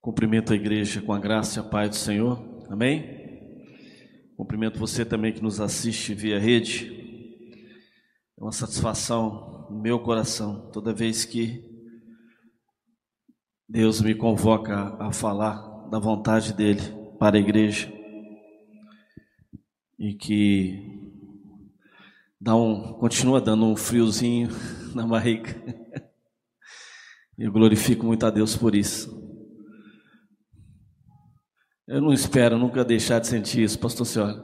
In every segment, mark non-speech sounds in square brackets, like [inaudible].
Cumprimento a igreja com a graça e a paz do Senhor. Amém? Cumprimento você também que nos assiste via rede. É uma satisfação no meu coração toda vez que Deus me convoca a falar da vontade dele para a igreja. E que dá um, continua dando um friozinho [laughs] na barriga. Eu glorifico muito a Deus por isso. Eu não espero nunca deixar de sentir isso, pastor senhora.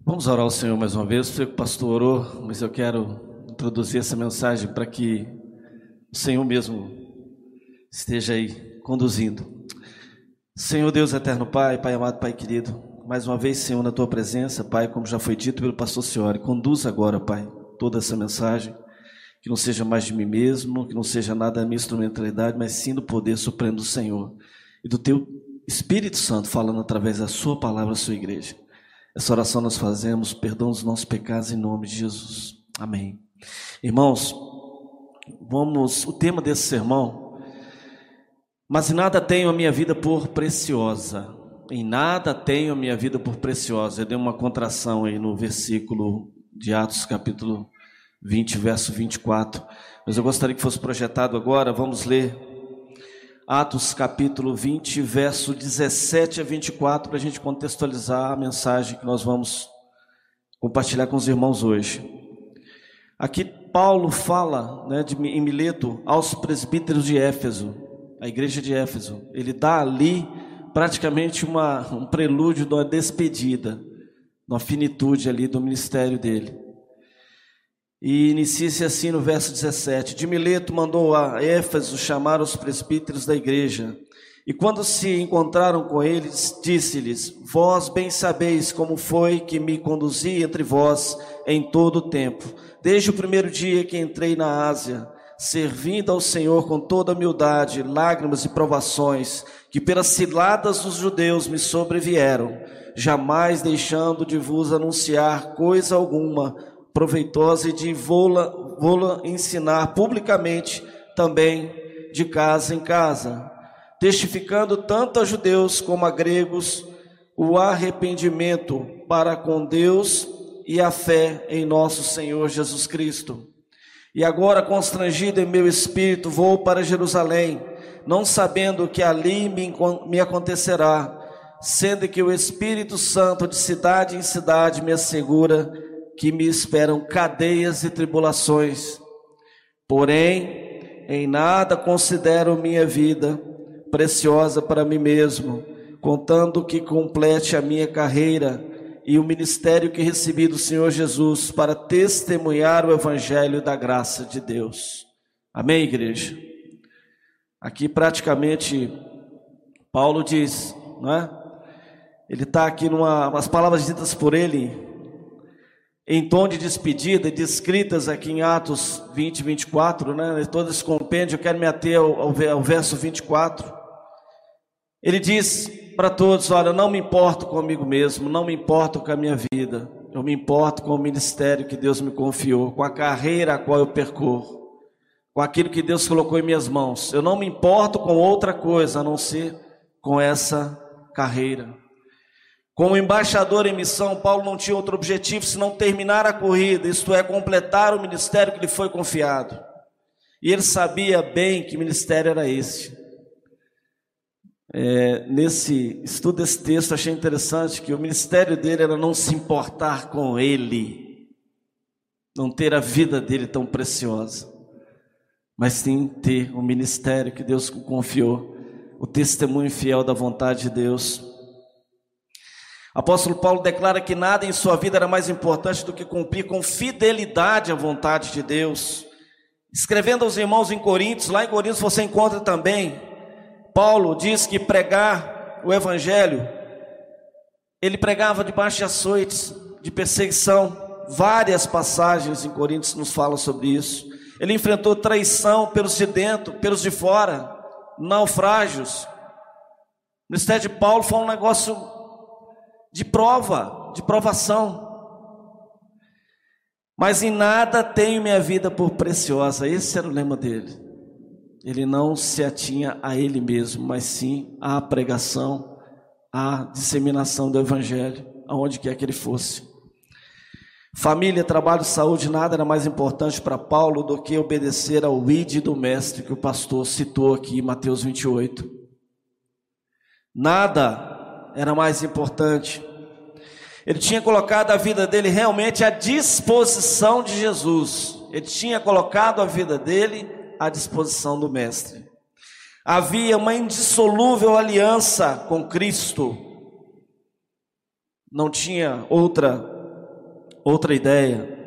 Vamos orar ao Senhor mais uma vez. Sei que o pastor orou, mas eu quero introduzir essa mensagem para que o Senhor mesmo esteja aí conduzindo. Senhor Deus eterno Pai, Pai amado, Pai querido, mais uma vez, Senhor, na tua presença, Pai, como já foi dito pelo pastor Senhor, conduza agora, Pai, toda essa mensagem que não seja mais de mim mesmo, que não seja nada da minha instrumentalidade, mas sim do poder supremo do Senhor e do teu Espírito Santo falando através da sua palavra sua igreja. Essa oração nós fazemos, perdão os nossos pecados em nome de Jesus. Amém. Irmãos, vamos, o tema desse sermão, mas em nada tenho a minha vida por preciosa. Em nada tenho a minha vida por preciosa. Eu dei uma contração aí no versículo de Atos, capítulo 20, verso 24. Mas eu gostaria que fosse projetado agora, vamos ler Atos capítulo 20, verso 17 a 24, para a gente contextualizar a mensagem que nós vamos compartilhar com os irmãos hoje. Aqui Paulo fala né, de, em Mileto aos presbíteros de Éfeso, a igreja de Éfeso. Ele dá ali praticamente uma, um prelúdio de uma despedida, uma finitude ali do ministério dele. E inicia-se assim no verso 17: De Mileto mandou a Éfeso chamar os presbíteros da igreja. E quando se encontraram com eles, disse-lhes: Vós bem sabeis como foi que me conduzi entre vós em todo o tempo, desde o primeiro dia que entrei na Ásia, servindo ao Senhor com toda humildade, lágrimas e provações, que pelas ciladas dos judeus me sobrevieram, jamais deixando de vos anunciar coisa alguma proveitosa e de vou-la ensinar publicamente também de casa em casa, testificando tanto a judeus como a gregos o arrependimento para com Deus e a fé em nosso Senhor Jesus Cristo. E agora, constrangido em meu espírito, vou para Jerusalém, não sabendo que ali me, me acontecerá, sendo que o Espírito Santo de cidade em cidade me assegura que me esperam cadeias e tribulações. Porém, em nada considero minha vida preciosa para mim mesmo, contando que complete a minha carreira e o ministério que recebi do Senhor Jesus para testemunhar o evangelho da graça de Deus. Amém, igreja? Aqui praticamente Paulo diz, não é? Ele está aqui numa, as palavras ditas por ele em tom de despedida, descritas aqui em Atos 20, 24, né? todo esse compêndio, eu quero me ater ao, ao verso 24. Ele diz para todos: Olha, não me importo comigo mesmo, não me importo com a minha vida, eu me importo com o ministério que Deus me confiou, com a carreira a qual eu percorro, com aquilo que Deus colocou em minhas mãos. Eu não me importo com outra coisa a não ser com essa carreira. Como embaixador em missão, Paulo não tinha outro objetivo senão terminar a corrida, isto é, completar o ministério que lhe foi confiado. E ele sabia bem que ministério era esse. É, nesse estudo desse texto, achei interessante que o ministério dele era não se importar com ele, não ter a vida dele tão preciosa, mas sim ter o ministério que Deus confiou, o testemunho fiel da vontade de Deus Apóstolo Paulo declara que nada em sua vida era mais importante do que cumprir com fidelidade a vontade de Deus. Escrevendo aos irmãos em Coríntios, lá em Coríntios você encontra também, Paulo diz que pregar o Evangelho, ele pregava debaixo de açoites, de perseguição, várias passagens em Coríntios nos falam sobre isso. Ele enfrentou traição pelos de dentro, pelos de fora, naufrágios. O ministério de Paulo foi um negócio de prova, de provação. Mas em nada tenho minha vida por preciosa. Esse era o lema dele. ele não se atinha a ele mesmo, mas sim à pregação, à disseminação do evangelho, aonde quer que ele fosse. Família, trabalho, saúde, nada era mais importante para Paulo do que obedecer ao id do mestre que o pastor citou aqui Mateus 28. Nada era mais importante. Ele tinha colocado a vida dele realmente à disposição de Jesus. Ele tinha colocado a vida dele à disposição do mestre. Havia uma indissolúvel aliança com Cristo. Não tinha outra outra ideia.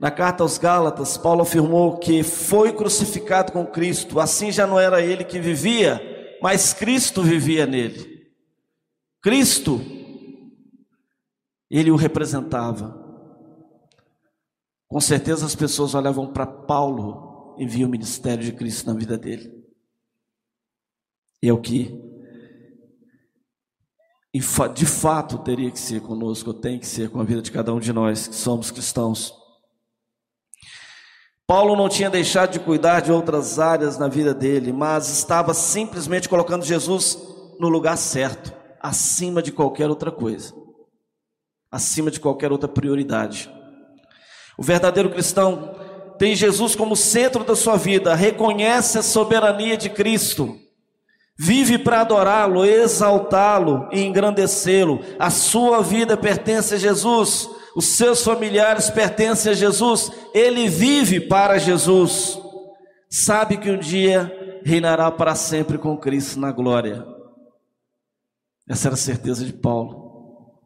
Na carta aos Gálatas, Paulo afirmou que foi crucificado com Cristo, assim já não era ele que vivia, mas Cristo vivia nele. Cristo, ele o representava. Com certeza as pessoas olhavam para Paulo e viam o ministério de Cristo na vida dele. E é o que de fato teria que ser conosco, tem que ser com a vida de cada um de nós que somos cristãos. Paulo não tinha deixado de cuidar de outras áreas na vida dele, mas estava simplesmente colocando Jesus no lugar certo, acima de qualquer outra coisa, acima de qualquer outra prioridade. O verdadeiro cristão tem Jesus como centro da sua vida, reconhece a soberania de Cristo Vive para adorá-lo, exaltá-lo e engrandecê-lo. A sua vida pertence a Jesus, os seus familiares pertencem a Jesus, ele vive para Jesus. Sabe que um dia reinará para sempre com Cristo na glória. Essa era a certeza de Paulo.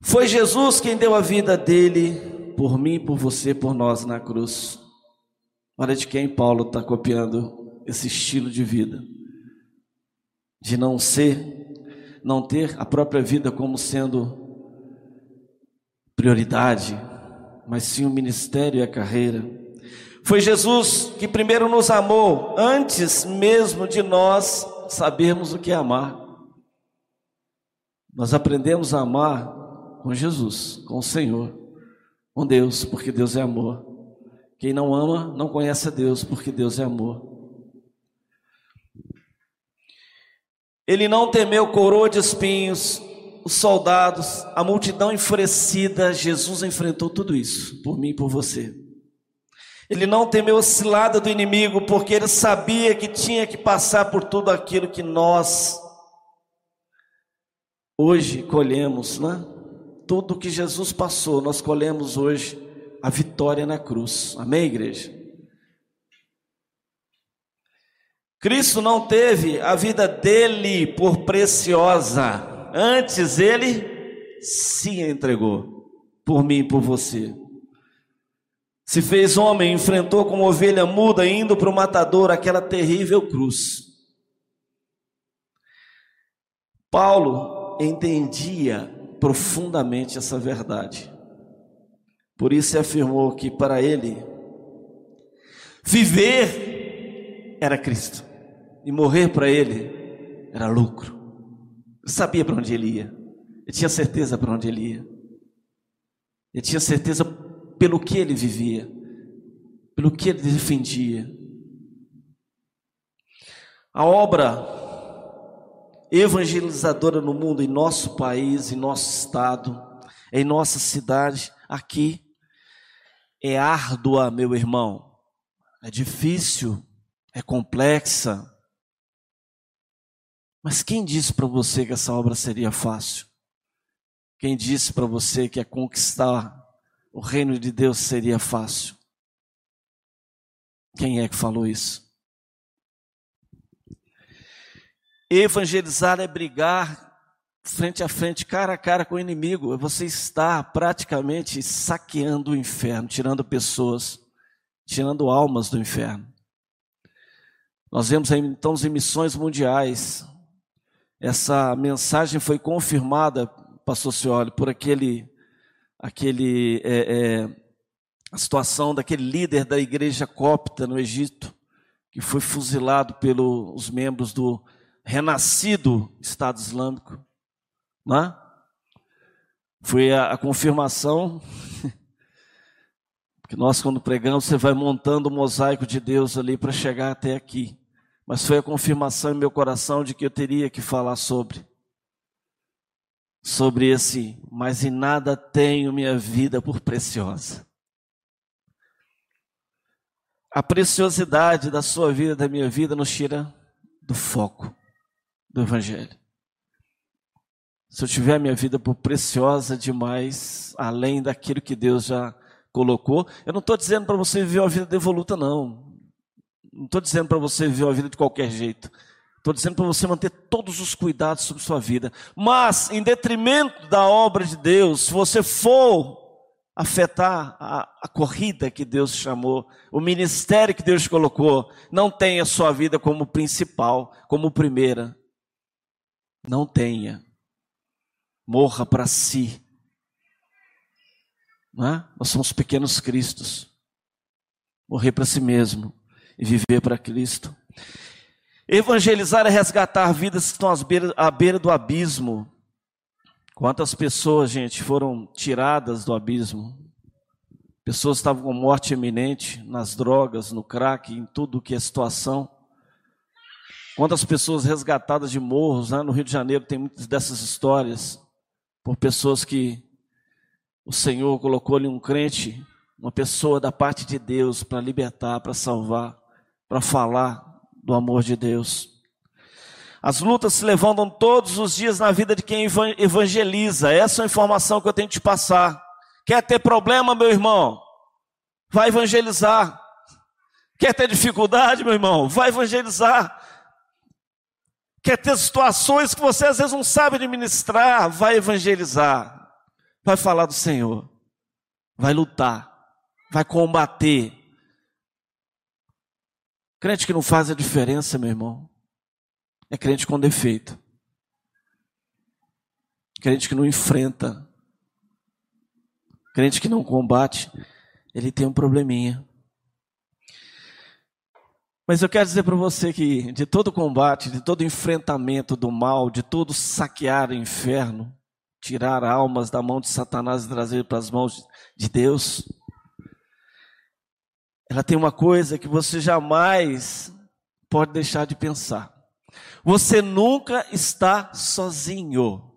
Foi Jesus quem deu a vida dele por mim, por você, por nós na cruz. Olha de quem Paulo está copiando esse estilo de vida de não ser, não ter a própria vida como sendo prioridade, mas sim o ministério e a carreira. Foi Jesus que primeiro nos amou, antes mesmo de nós sabermos o que é amar. Nós aprendemos a amar com Jesus, com o Senhor, com Deus, porque Deus é amor. Quem não ama não conhece a Deus, porque Deus é amor. Ele não temeu coroa de espinhos, os soldados, a multidão enfurecida. Jesus enfrentou tudo isso por mim e por você. Ele não temeu a cilada do inimigo, porque ele sabia que tinha que passar por tudo aquilo que nós hoje colhemos, né? Tudo que Jesus passou, nós colhemos hoje a vitória na cruz. Amém, igreja? Cristo não teve a vida dele por preciosa, antes ele se entregou por mim e por você. Se fez homem, enfrentou como ovelha muda, indo para o matador aquela terrível cruz. Paulo entendia profundamente essa verdade. Por isso afirmou que para ele viver era Cristo e morrer para ele era lucro. Ele sabia para onde ele ia. Ele tinha certeza para onde ele ia. Ele tinha certeza pelo que ele vivia, pelo que ele defendia. A obra evangelizadora no mundo, em nosso país, em nosso estado, em nossa cidade, aqui, é árdua, meu irmão. É difícil, é complexa, mas quem disse para você que essa obra seria fácil? Quem disse para você que a conquistar o reino de Deus seria fácil? Quem é que falou isso? Evangelizar é brigar frente a frente, cara a cara com o inimigo. Você está praticamente saqueando o inferno, tirando pessoas, tirando almas do inferno. Nós vemos então as emissões mundiais, essa mensagem foi confirmada, pastor Cioli, por aquele, aquele é, é, a situação daquele líder da igreja copta no Egito, que foi fuzilado pelos membros do renascido Estado Islâmico. Não é? Foi a, a confirmação [laughs] Que nós, quando pregamos, você vai montando o mosaico de Deus ali para chegar até aqui. Mas foi a confirmação em meu coração de que eu teria que falar sobre. Sobre esse, mas em nada tenho minha vida por preciosa. A preciosidade da sua vida, da minha vida, nos tira do foco do Evangelho. Se eu tiver minha vida por preciosa demais, além daquilo que Deus já colocou, eu não estou dizendo para você viver uma vida devoluta, não. Não estou dizendo para você viver uma vida de qualquer jeito. Estou dizendo para você manter todos os cuidados sobre sua vida. Mas, em detrimento da obra de Deus, se você for afetar a, a, corrida que Deus chamou, o ministério que Deus colocou, não tenha sua vida como principal, como primeira. Não tenha. Morra para si. É? Nós somos pequenos cristos. Morrer para si mesmo e viver para Cristo. Evangelizar é resgatar vidas que estão à beira do abismo. Quantas pessoas, gente, foram tiradas do abismo? Pessoas estavam com morte iminente nas drogas, no crack, em tudo que é situação. Quantas pessoas resgatadas de morros, né? no Rio de Janeiro tem muitas dessas histórias, por pessoas que o Senhor colocou-lhe um crente, uma pessoa da parte de Deus para libertar, para salvar, para falar do amor de Deus. As lutas se levantam todos os dias na vida de quem evangeliza. Essa é a informação que eu tenho que te passar. Quer ter problema, meu irmão? Vai evangelizar. Quer ter dificuldade, meu irmão? Vai evangelizar. Quer ter situações que você às vezes não sabe administrar? Vai evangelizar vai falar do Senhor, vai lutar, vai combater. Crente que não faz a diferença, meu irmão, é crente com defeito. Crente que não enfrenta, crente que não combate, ele tem um probleminha. Mas eu quero dizer para você que de todo combate, de todo enfrentamento do mal, de todo saquear o inferno, tirar almas da mão de Satanás e trazer para as mãos de Deus. Ela tem uma coisa que você jamais pode deixar de pensar. Você nunca está sozinho.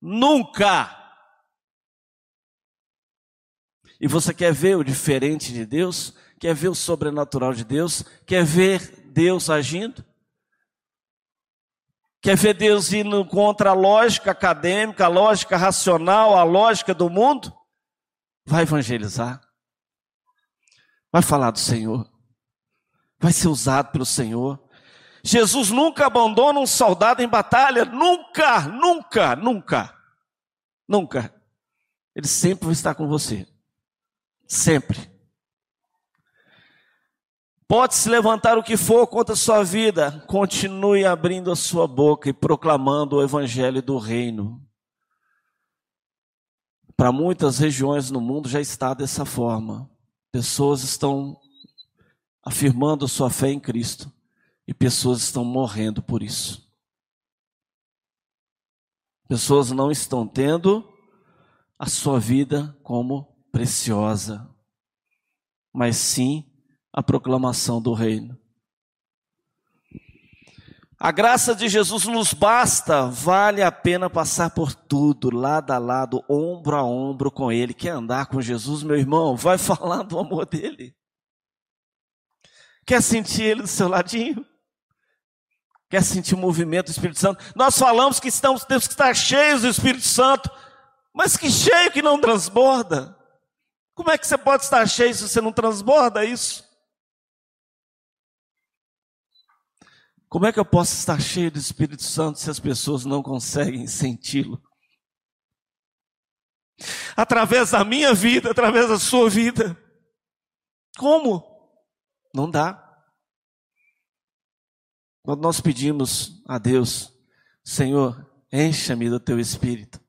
Nunca! E você quer ver o diferente de Deus? Quer ver o sobrenatural de Deus? Quer ver Deus agindo? Quer ver Deus indo contra a lógica acadêmica, a lógica racional, a lógica do mundo? Vai evangelizar. Vai falar do Senhor. Vai ser usado pelo Senhor. Jesus nunca abandona um soldado em batalha. Nunca, nunca, nunca. Nunca. Ele sempre vai estar com você. Sempre. Pode se levantar o que for contra a sua vida, continue abrindo a sua boca e proclamando o evangelho do reino. Para muitas regiões no mundo já está dessa forma. Pessoas estão afirmando sua fé em Cristo e pessoas estão morrendo por isso. Pessoas não estão tendo a sua vida como preciosa, mas sim a proclamação do reino. A graça de Jesus nos basta, vale a pena passar por tudo, lado a lado, ombro a ombro com Ele. Quer andar com Jesus, meu irmão? Vai [laughs] falar do amor dele. Quer sentir Ele do seu ladinho? Quer sentir o movimento do Espírito Santo? Nós falamos que estamos, temos que estar cheios do Espírito Santo, mas que cheio que não transborda. Como é que você pode estar cheio se você não transborda isso? Como é que eu posso estar cheio do Espírito Santo se as pessoas não conseguem senti-lo? Através da minha vida, através da sua vida. Como? Não dá. Quando nós pedimos a Deus, Senhor, encha-me do teu espírito.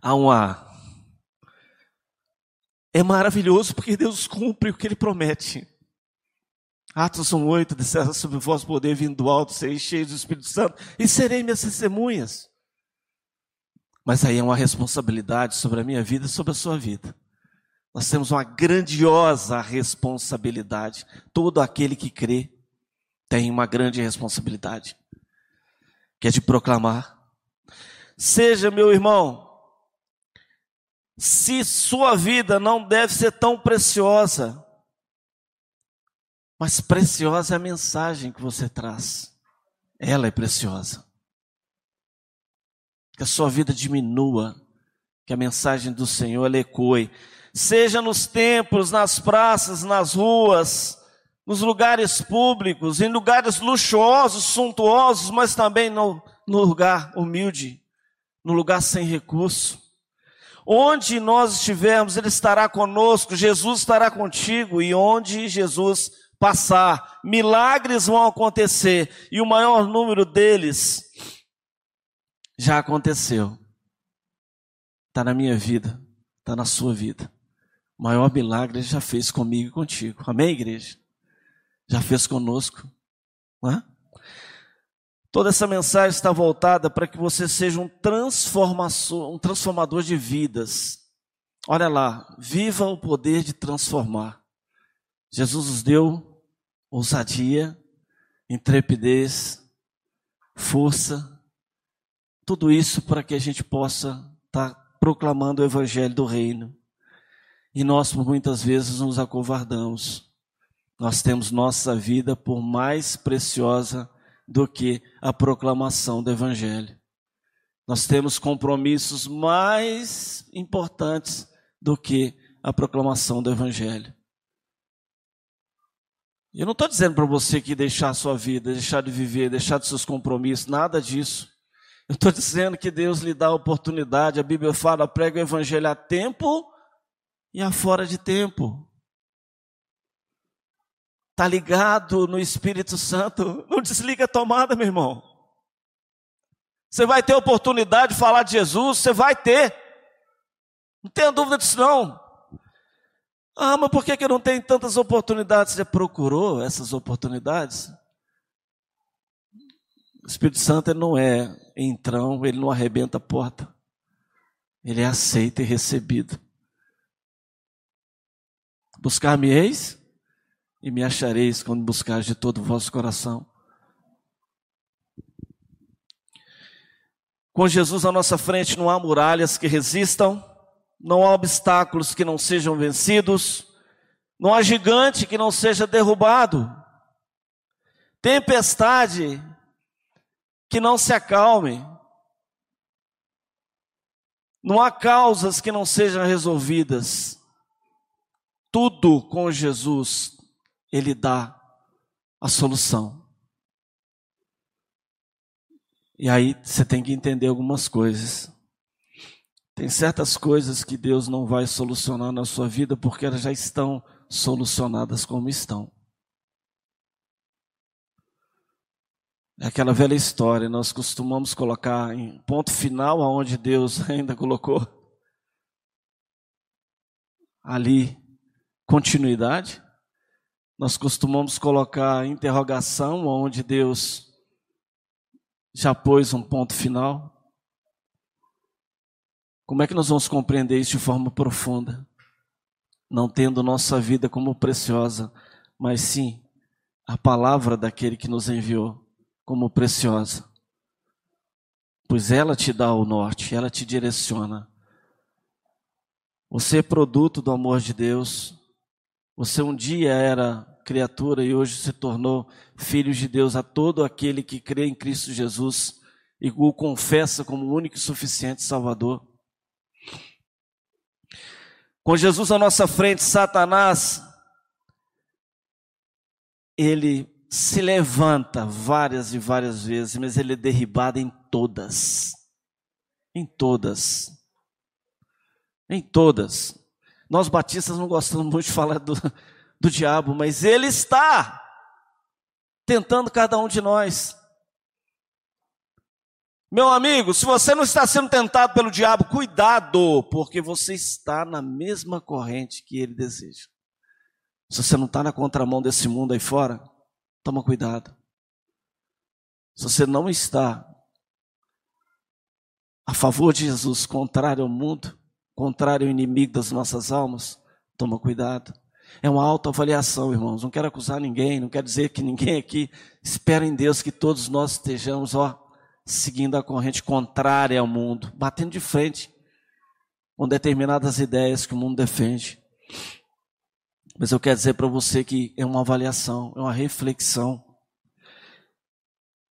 Há uma. É maravilhoso porque Deus cumpre o que Ele promete. Atos 1,8, descerra sobre vós poder vindo do alto, sereis cheios do Espírito Santo e serei minhas testemunhas. Mas aí é uma responsabilidade sobre a minha vida e sobre a sua vida. Nós temos uma grandiosa responsabilidade. Todo aquele que crê tem uma grande responsabilidade, que é de proclamar. Seja, meu irmão, se sua vida não deve ser tão preciosa, mas preciosa é a mensagem que você traz. Ela é preciosa. Que a sua vida diminua, que a mensagem do Senhor ela ecoe, seja nos templos, nas praças, nas ruas, nos lugares públicos, em lugares luxuosos, suntuosos, mas também no, no lugar humilde, no lugar sem recurso. Onde nós estivermos, Ele estará conosco, Jesus estará contigo, e onde Jesus passar, milagres vão acontecer, e o maior número deles já aconteceu. Está na minha vida, está na sua vida. O maior milagre já fez comigo e contigo. Amém, igreja? Já fez conosco. Toda essa mensagem está voltada para que você seja um um transformador de vidas. Olha lá, viva o poder de transformar. Jesus nos deu ousadia, intrepidez, força, tudo isso para que a gente possa estar proclamando o evangelho do reino. E nós, muitas vezes, nos acovardamos. Nós temos nossa vida por mais preciosa do que a proclamação do Evangelho. Nós temos compromissos mais importantes do que a proclamação do Evangelho. Eu não estou dizendo para você que deixar a sua vida, deixar de viver, deixar de seus compromissos, nada disso. Eu estou dizendo que Deus lhe dá a oportunidade, a Bíblia fala, prega o Evangelho a tempo e a fora de tempo. Está ligado no Espírito Santo. Não desliga a tomada, meu irmão. Você vai ter oportunidade de falar de Jesus, você vai ter. Não tenha dúvida disso, não. Ah, mas por que, que não tem tantas oportunidades? Você procurou essas oportunidades? O Espírito Santo ele não é entrão, ele não arrebenta a porta. Ele é aceito e recebido. Buscar-me-eis e me achareis quando buscares de todo o vosso coração. Com Jesus à nossa frente não há muralhas que resistam, não há obstáculos que não sejam vencidos, não há gigante que não seja derrubado, tempestade que não se acalme, não há causas que não sejam resolvidas. Tudo com Jesus ele dá a solução. E aí você tem que entender algumas coisas. Tem certas coisas que Deus não vai solucionar na sua vida porque elas já estão solucionadas como estão. É aquela velha história, nós costumamos colocar em ponto final aonde Deus [laughs] ainda colocou ali continuidade. Nós costumamos colocar interrogação onde Deus já pôs um ponto final. Como é que nós vamos compreender isso de forma profunda? Não tendo nossa vida como preciosa, mas sim a palavra daquele que nos enviou como preciosa. Pois ela te dá o norte, ela te direciona. Você é produto do amor de Deus, você um dia era criatura e hoje se tornou filho de Deus a todo aquele que crê em Cristo Jesus e o confessa como único e suficiente Salvador. Com Jesus à nossa frente, Satanás, ele se levanta várias e várias vezes, mas ele é derribado em todas. Em todas. Em todas. Nós batistas não gostamos muito de falar do, do diabo, mas ele está tentando cada um de nós. Meu amigo, se você não está sendo tentado pelo diabo, cuidado, porque você está na mesma corrente que ele deseja. Se você não está na contramão desse mundo aí fora, toma cuidado. Se você não está a favor de Jesus, contrário ao mundo, contrário ao inimigo das nossas almas, toma cuidado. É uma autoavaliação, irmãos. Não quero acusar ninguém, não quero dizer que ninguém aqui espera em Deus que todos nós estejamos, ó, seguindo a corrente contrária ao mundo, batendo de frente com determinadas ideias que o mundo defende. Mas eu quero dizer para você que é uma avaliação, é uma reflexão.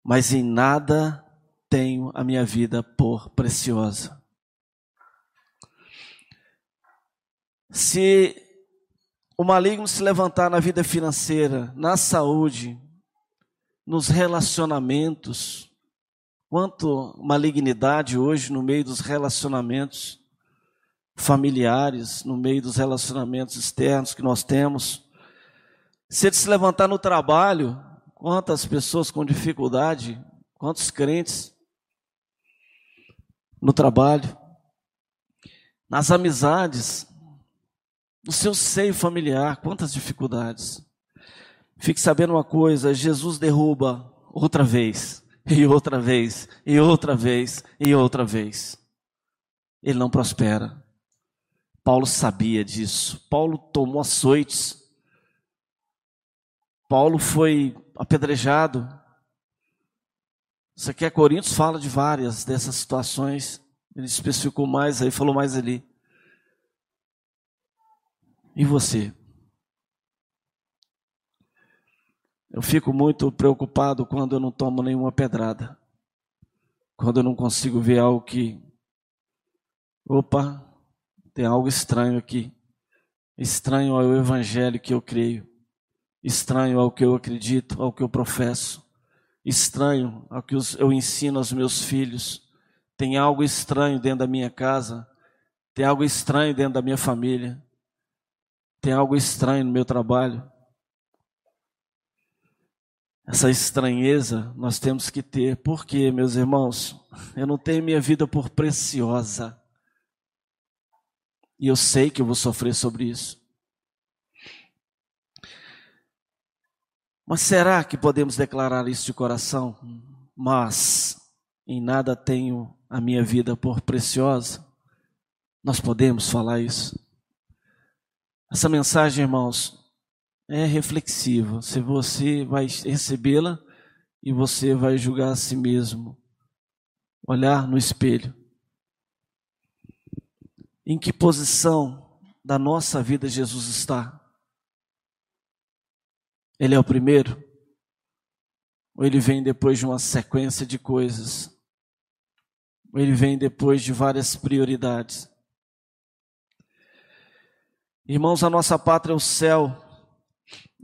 Mas em nada tenho a minha vida por preciosa. Se o maligno se levantar na vida financeira, na saúde, nos relacionamentos, quanto malignidade hoje no meio dos relacionamentos familiares, no meio dos relacionamentos externos que nós temos. Se ele se levantar no trabalho, quantas pessoas com dificuldade, quantos crentes no trabalho, nas amizades, no seu seio familiar, quantas dificuldades. Fique sabendo uma coisa: Jesus derruba outra vez, [laughs] e outra vez, e outra vez, e outra vez. Ele não prospera. Paulo sabia disso. Paulo tomou açoites. Paulo foi apedrejado. Isso aqui é Coríntios fala de várias dessas situações. Ele especificou mais aí, falou mais ali. E você? Eu fico muito preocupado quando eu não tomo nenhuma pedrada. Quando eu não consigo ver algo que. Opa, tem algo estranho aqui. Estranho ao evangelho que eu creio. Estranho ao que eu acredito, ao que eu professo. Estranho ao que eu ensino aos meus filhos. Tem algo estranho dentro da minha casa. Tem algo estranho dentro da minha família. Tem algo estranho no meu trabalho. Essa estranheza nós temos que ter, porque, meus irmãos, eu não tenho minha vida por preciosa. E eu sei que eu vou sofrer sobre isso. Mas será que podemos declarar isso de coração? Mas em nada tenho a minha vida por preciosa. Nós podemos falar isso. Essa mensagem, irmãos, é reflexiva. Se você vai recebê-la e você vai julgar a si mesmo, olhar no espelho. Em que posição da nossa vida Jesus está? Ele é o primeiro? Ou ele vem depois de uma sequência de coisas? Ou ele vem depois de várias prioridades? Irmãos, a nossa pátria é o céu.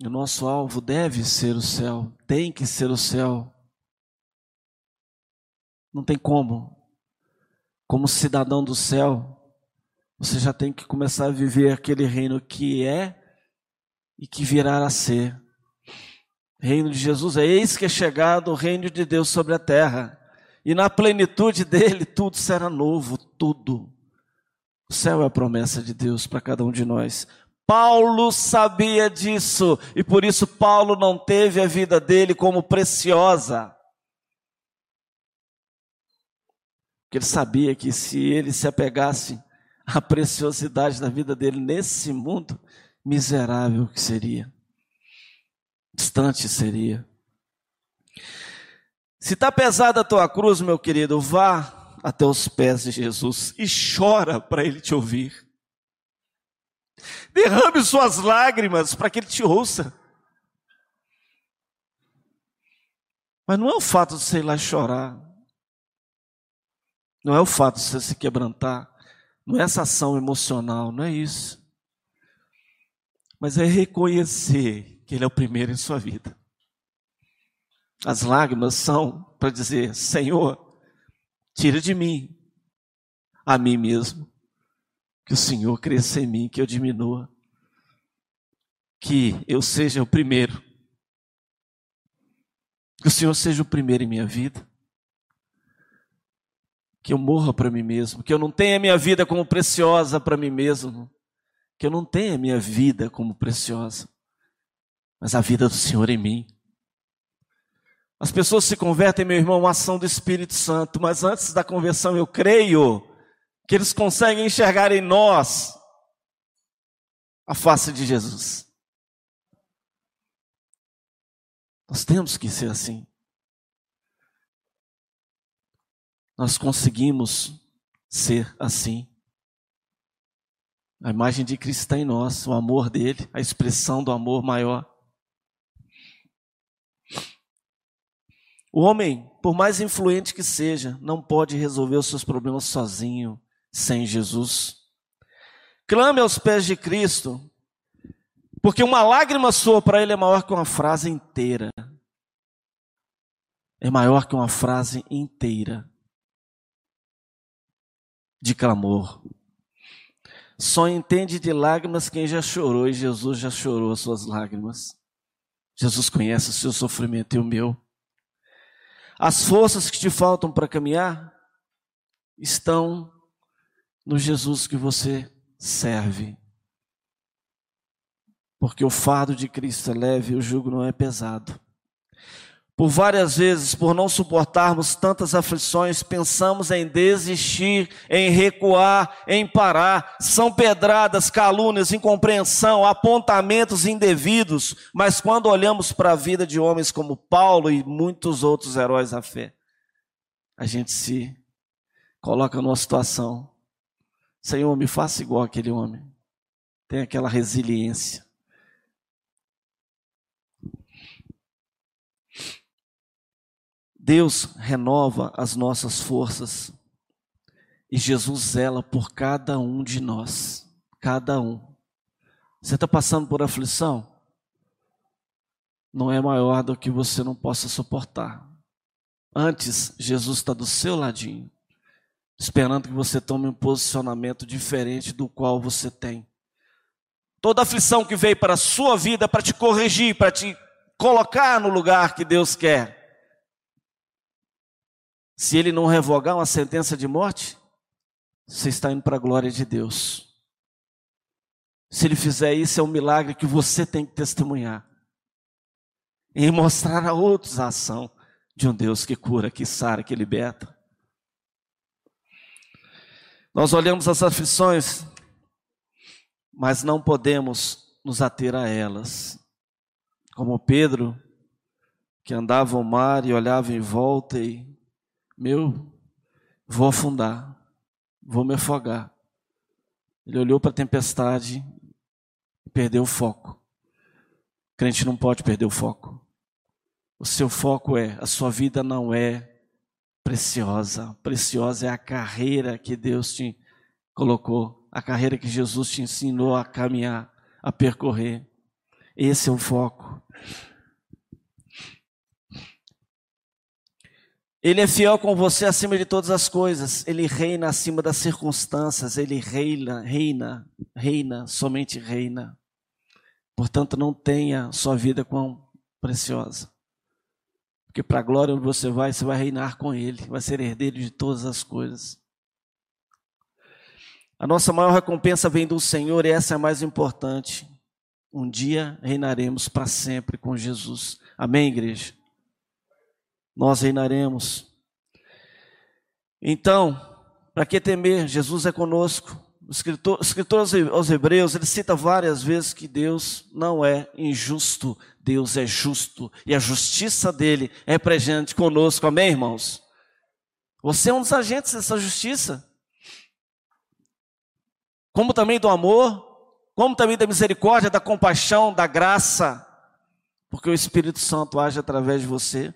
O nosso alvo deve ser o céu, tem que ser o céu. Não tem como. Como cidadão do céu, você já tem que começar a viver aquele reino que é e que virá a ser. Reino de Jesus é eis que é chegado o reino de Deus sobre a terra. E na plenitude dele tudo será novo, tudo. O céu é a promessa de Deus para cada um de nós. Paulo sabia disso e por isso Paulo não teve a vida dele como preciosa. Porque ele sabia que se ele se apegasse à preciosidade da vida dele nesse mundo, miserável que seria, distante seria. Se está pesada a tua cruz, meu querido, vá até os pés de Jesus e chora para ele te ouvir. Derrame suas lágrimas para que ele te ouça. Mas não é o fato de você ir lá chorar. Não é o fato de você se quebrantar. Não é essa ação emocional, não é isso. Mas é reconhecer que Ele é o primeiro em sua vida. As lágrimas são para dizer: Senhor, tira de mim a mim mesmo. Que o Senhor cresça em mim, que eu diminua. Que eu seja o primeiro. Que o Senhor seja o primeiro em minha vida. Que eu morra para mim mesmo. Que eu não tenha minha vida como preciosa para mim mesmo. Que eu não tenha minha vida como preciosa. Mas a vida do Senhor em mim. As pessoas se convertem, meu irmão, uma ação do Espírito Santo, mas antes da conversão eu creio que eles conseguem enxergar em nós a face de Jesus. Nós temos que ser assim. Nós conseguimos ser assim. A imagem de Cristo está em nós, o amor dele, a expressão do amor maior. O homem, por mais influente que seja, não pode resolver os seus problemas sozinho, sem Jesus. Clame aos pés de Cristo, porque uma lágrima sua para ele é maior que uma frase inteira. É maior que uma frase inteira de clamor. Só entende de lágrimas quem já chorou e Jesus já chorou as suas lágrimas. Jesus conhece o seu sofrimento e o meu. As forças que te faltam para caminhar estão no Jesus que você serve. Porque o fardo de Cristo é leve e o jugo não é pesado. Por várias vezes, por não suportarmos tantas aflições, pensamos em desistir, em recuar, em parar. São pedradas, calúnias, incompreensão, apontamentos indevidos. Mas quando olhamos para a vida de homens como Paulo e muitos outros heróis da fé, a gente se coloca numa situação: Senhor, me faça igual aquele homem. Tem aquela resiliência. Deus renova as nossas forças e Jesus zela por cada um de nós, cada um. Você está passando por aflição? Não é maior do que você não possa suportar. Antes, Jesus está do seu ladinho, esperando que você tome um posicionamento diferente do qual você tem. Toda aflição que veio para a sua vida para te corrigir, para te colocar no lugar que Deus quer se ele não revogar uma sentença de morte, você está indo para a glória de Deus. Se ele fizer isso, é um milagre que você tem que testemunhar. E mostrar a outros a ação de um Deus que cura, que sara, que liberta. Nós olhamos as aflições, mas não podemos nos ater a elas. Como Pedro, que andava ao mar e olhava em volta e meu, vou afundar, vou me afogar. Ele olhou para a tempestade e perdeu o foco. O crente não pode perder o foco. O seu foco é, a sua vida não é preciosa. Preciosa é a carreira que Deus te colocou, a carreira que Jesus te ensinou a caminhar, a percorrer. Esse é o foco. Ele é fiel com você acima de todas as coisas. Ele reina acima das circunstâncias. Ele reina, reina, reina, somente reina. Portanto, não tenha sua vida quão preciosa. Porque para a glória onde você vai, você vai reinar com Ele. Vai ser herdeiro de todas as coisas. A nossa maior recompensa vem do Senhor e essa é a mais importante. Um dia reinaremos para sempre com Jesus. Amém, igreja? nós reinaremos. Então, para que temer? Jesus é conosco. O escritor, escritor aos Hebreus, ele cita várias vezes que Deus não é injusto, Deus é justo, e a justiça dele é presente conosco, amém, irmãos? Você é um dos agentes dessa justiça, como também do amor, como também da misericórdia, da compaixão, da graça, porque o Espírito Santo age através de você.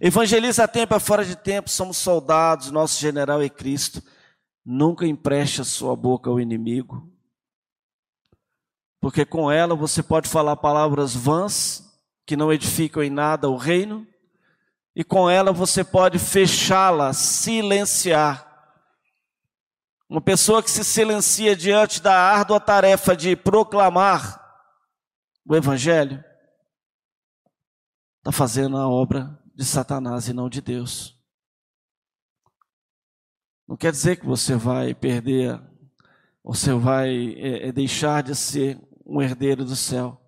Evangeliza a tempo, a fora de tempo, somos soldados, nosso general é Cristo. Nunca empreste a sua boca ao inimigo, porque com ela você pode falar palavras vãs, que não edificam em nada o reino, e com ela você pode fechá-la, silenciar. Uma pessoa que se silencia diante da árdua tarefa de proclamar o Evangelho, está fazendo a obra de Satanás e não de Deus. Não quer dizer que você vai perder, você vai é, é, deixar de ser um herdeiro do céu.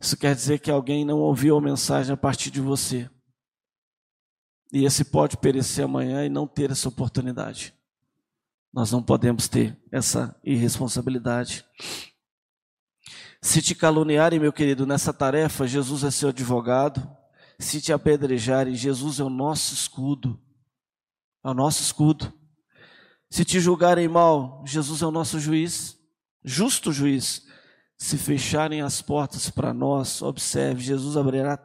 Isso quer dizer que alguém não ouviu a mensagem a partir de você. E esse pode perecer amanhã e não ter essa oportunidade. Nós não podemos ter essa irresponsabilidade. Se te caluniarem, meu querido, nessa tarefa, Jesus é seu advogado. Se te apedrejarem, Jesus é o nosso escudo. É o nosso escudo. Se te julgarem mal, Jesus é o nosso juiz, justo juiz. Se fecharem as portas para nós, observe, Jesus abrirá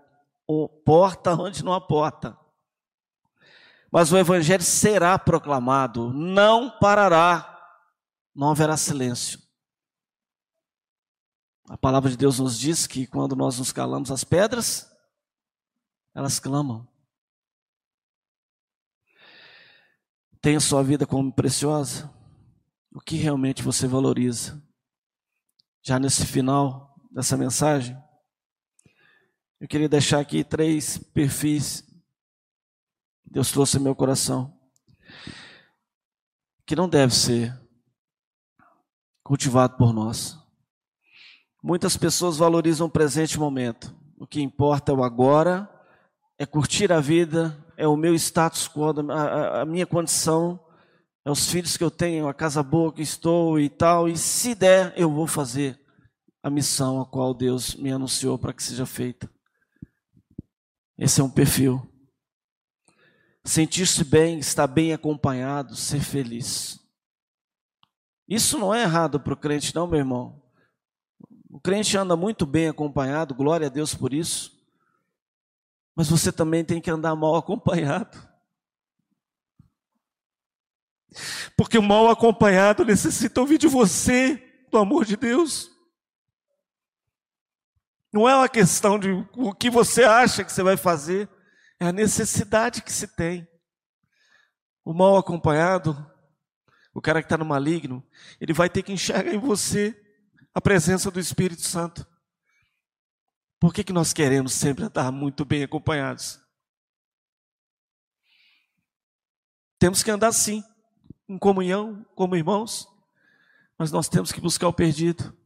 porta onde não há porta. Mas o evangelho será proclamado, não parará, não haverá silêncio. A palavra de Deus nos diz que quando nós nos calamos, as pedras, elas clamam. Tem a sua vida como preciosa? O que realmente você valoriza? Já nesse final dessa mensagem, eu queria deixar aqui três perfis que Deus trouxe ao meu coração, que não deve ser cultivado por nós. Muitas pessoas valorizam o presente momento. O que importa é o agora, é curtir a vida, é o meu status quo, a, a, minha condição, é os filhos que eu tenho, a casa boa que estou e tal. E se der, eu vou fazer a missão a qual Deus me anunciou para que seja feita. Esse é um perfil. Sentir-se bem, estar bem acompanhado, ser feliz. Isso não é errado para o crente, não, meu irmão. O crente anda muito bem acompanhado, glória a Deus por isso. Mas você também tem que andar mal acompanhado. Porque o mal acompanhado necessita ouvir de você, do amor de Deus. Não é uma questão de o que você acha que você vai fazer, é a necessidade que se tem. O mal acompanhado, o cara que está no maligno, ele vai ter que enxergar em você a presença do Espírito Santo. Por que, que nós queremos sempre estar muito bem acompanhados? Temos que andar sim, em comunhão, como irmãos, mas nós temos que buscar o perdido.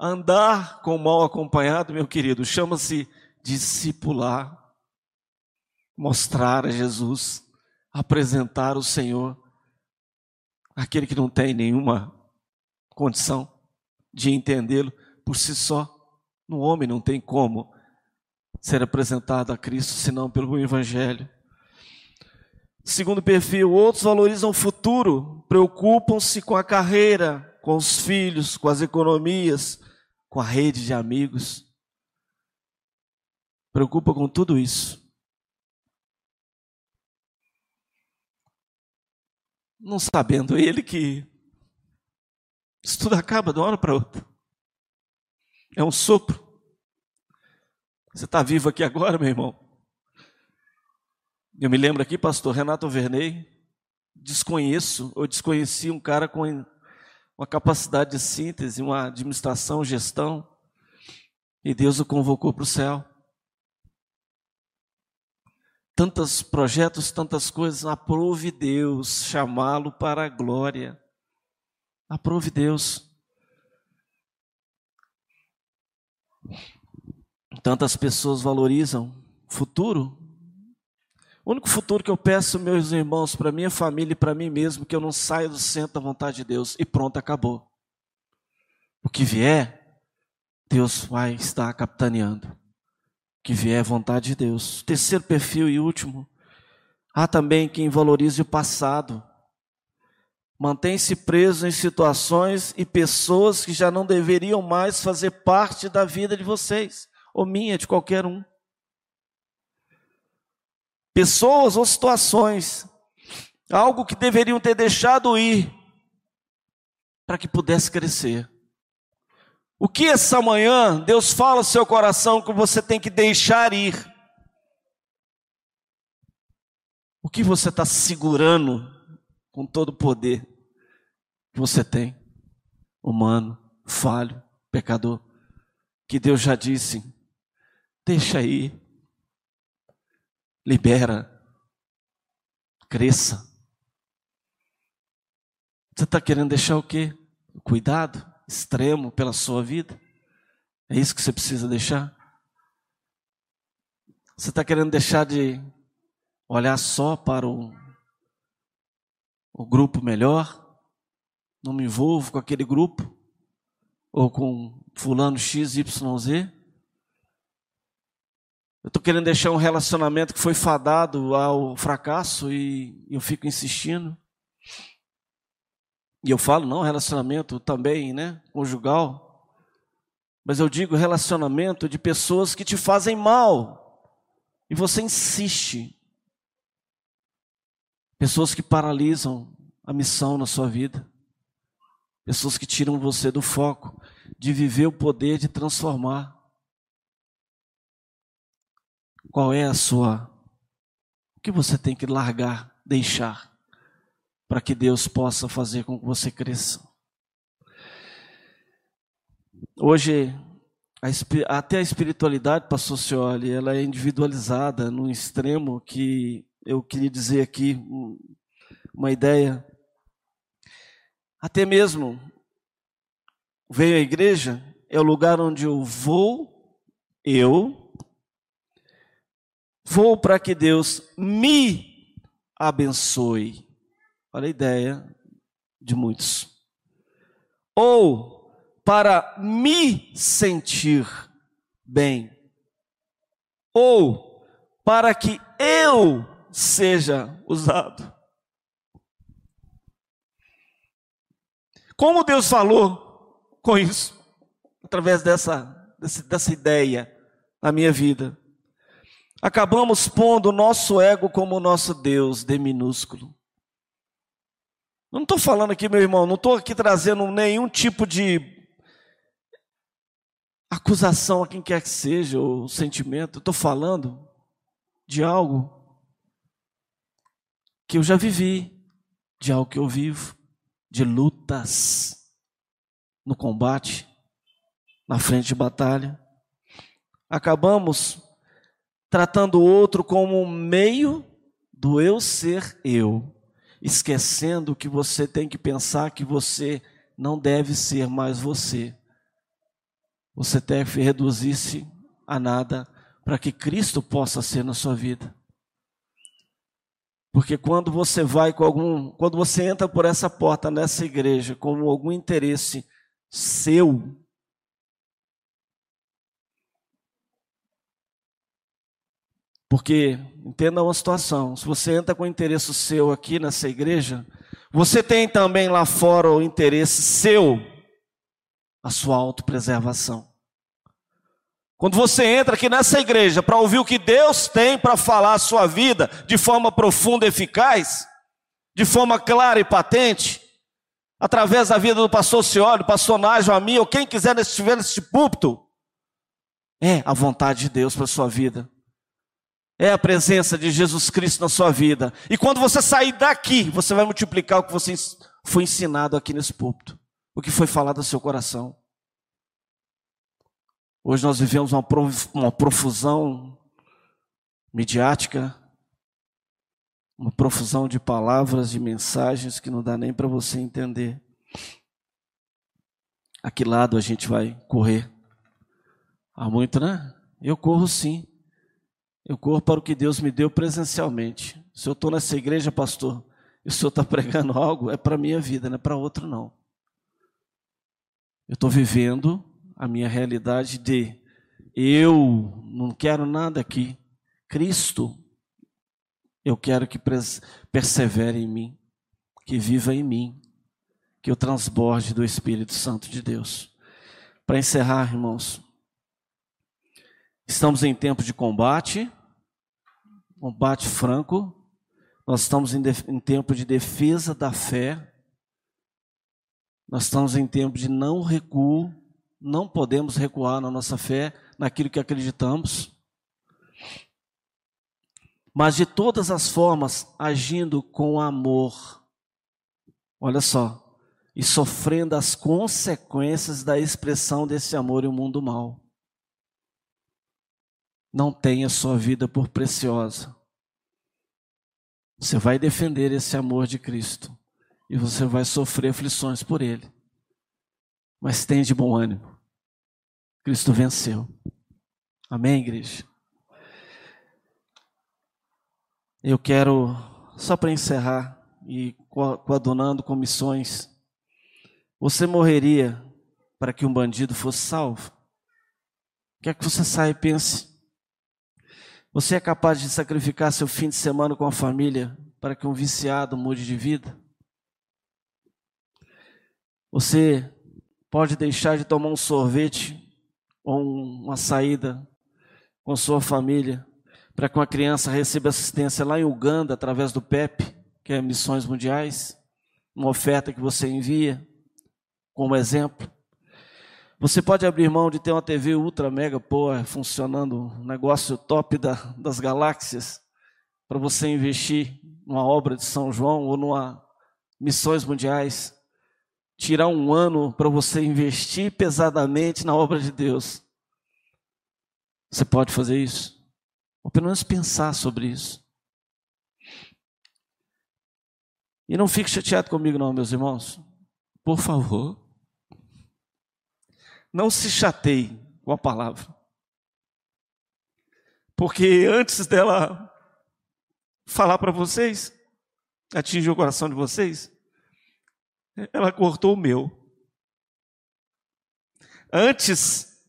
Andar com o mal acompanhado, meu querido, chama-se discipular, mostrar a Jesus, apresentar o Senhor, aquele que não tem nenhuma condição de entendê-lo por si só. No homem não tem como ser apresentado a Cristo senão pelo Evangelho. Segundo perfil, outros valorizam o futuro, preocupam-se com a carreira, com os filhos, com as economias, com a rede de amigos. Preocupa com tudo isso. Não sabendo ele que isso tudo acaba de uma hora para outra. É um sopro. Você está vivo aqui agora, meu irmão? Eu me lembro aqui, pastor Renato Verney, desconheço ou desconheci um cara com uma capacidade de síntese, uma administração, gestão, e Deus o convocou para o céu. Tantos projetos, tantas coisas, aprove Deus chamá-lo para a glória. Aprove Deus. Tantas pessoas valorizam futuro. O único futuro que eu peço, meus irmãos, para minha família e para mim mesmo, que eu não saia do centro da vontade de Deus e pronto, acabou. O que vier, Deus vai estar capitaneando. O que vier é vontade de Deus. Terceiro perfil e último, há também quem valorize o passado. Mantém-se preso em situações e pessoas que já não deveriam mais fazer parte da vida de vocês, ou minha, de qualquer um. Pessoas ou situações, algo que deveriam ter deixado ir, para que pudesse crescer. O que essa manhã Deus fala ao seu coração que você tem que deixar ir? O que você está segurando com todo o poder que você tem, humano, falho, pecador, que Deus já disse: deixa aí, libera, cresça. Você está querendo deixar o quê? Cuidado extremo pela sua vida? É isso que você precisa deixar? Você está querendo deixar de olhar só para o, o grupo melhor, não me envolvo com aquele grupo, ou com fulano X, Y, Z. Eu estou querendo deixar um relacionamento que foi fadado ao fracasso e eu fico insistindo. E eu falo, não, relacionamento também, né? Conjugal. Mas eu digo relacionamento de pessoas que te fazem mal. E você insiste. Pessoas que paralisam a missão na sua vida. Pessoas que tiram você do foco de viver o poder de transformar. Qual é a sua? O que você tem que largar, deixar, para que Deus possa fazer com que você cresça? Hoje, a, até a espiritualidade, pastor Cioli, ela é individualizada no extremo que eu queria dizer aqui uma ideia. Até mesmo veio à igreja é o lugar onde eu vou, eu vou para que Deus me abençoe. Olha a ideia de muitos. Ou para me sentir bem. Ou para que eu seja usado. Como Deus falou com isso, através dessa, dessa ideia na minha vida, acabamos pondo o nosso ego como o nosso Deus, D minúsculo. não estou falando aqui, meu irmão, não estou aqui trazendo nenhum tipo de acusação a quem quer que seja, ou sentimento. Estou falando de algo que eu já vivi, de algo que eu vivo de lutas no combate, na frente de batalha. Acabamos tratando o outro como um meio do eu ser eu, esquecendo que você tem que pensar que você não deve ser mais você. Você deve reduzir-se a nada para que Cristo possa ser na sua vida. Porque quando você vai com algum, quando você entra por essa porta nessa igreja com algum interesse seu, porque entenda uma situação, se você entra com interesse seu aqui nessa igreja, você tem também lá fora o interesse seu, a sua autopreservação. Quando você entra aqui nessa igreja para ouvir o que Deus tem para falar a sua vida de forma profunda e eficaz, de forma clara e patente, através da vida do pastor Cioli, pastor Nájio, a mim, ou quem quiser estiver nesse púlpito, é a vontade de Deus para a sua vida. É a presença de Jesus Cristo na sua vida. E quando você sair daqui, você vai multiplicar o que você foi ensinado aqui nesse púlpito, o que foi falado no seu coração. Hoje nós vivemos uma, uma profusão midiática, uma profusão de palavras, de mensagens que não dá nem para você entender a que lado a gente vai correr. Há muito, né? Eu corro sim. Eu corro para o que Deus me deu presencialmente. Se eu estou nessa igreja, pastor, e o senhor está [laughs] pregando algo, é para a minha vida, não é para outro, não. Eu estou vivendo a minha realidade de eu não quero nada aqui. Cristo, eu quero que persevere em mim, que viva em mim, que eu transborde do Espírito Santo de Deus. Para encerrar, irmãos, estamos em tempo de combate, combate franco, nós estamos em, em tempo de defesa da fé, nós estamos em tempo de não recuo, não podemos recuar na nossa fé, naquilo que acreditamos. Mas de todas as formas, agindo com amor. Olha só. E sofrendo as consequências da expressão desse amor em um mundo mal. Não tenha sua vida por preciosa. Você vai defender esse amor de Cristo. E você vai sofrer aflições por ele. Mas tem de bom ânimo. Cristo venceu. Amém, igreja? Eu quero, só para encerrar e coadunando com missões, você morreria para que um bandido fosse salvo? Quer que você saia e pense? Você é capaz de sacrificar seu fim de semana com a família para que um viciado mude de vida? Você pode deixar de tomar um sorvete ou uma saída com sua família para que uma criança receba assistência lá em Uganda através do PEP, que é Missões Mundiais, uma oferta que você envia como exemplo. Você pode abrir mão de ter uma TV ultra mega power funcionando, um negócio top da, das galáxias, para você investir numa obra de São João ou numa missões mundiais. Tirar um ano para você investir pesadamente na obra de Deus. Você pode fazer isso? Ou pelo menos pensar sobre isso. E não fique chateado comigo, não, meus irmãos. Por favor. Não se chateie com a palavra. Porque antes dela falar para vocês, atingir o coração de vocês, ela cortou o meu. Antes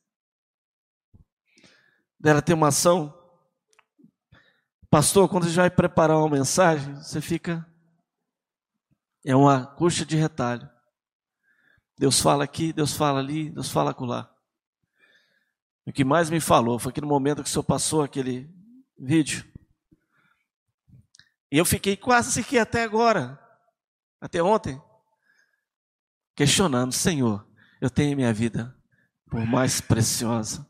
dela ter uma ação, pastor, quando a gente vai preparar uma mensagem, você fica. É uma coxa de retalho. Deus fala aqui, Deus fala ali, Deus fala acolá. O que mais me falou foi que no momento que o senhor passou aquele vídeo, e eu fiquei quase que até agora, até ontem, questionando: Senhor, eu tenho minha vida por mais preciosa?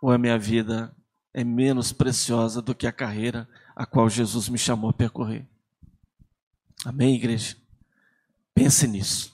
Ou a minha vida é menos preciosa do que a carreira a qual Jesus me chamou a percorrer? Amém, igreja? Pense nisso.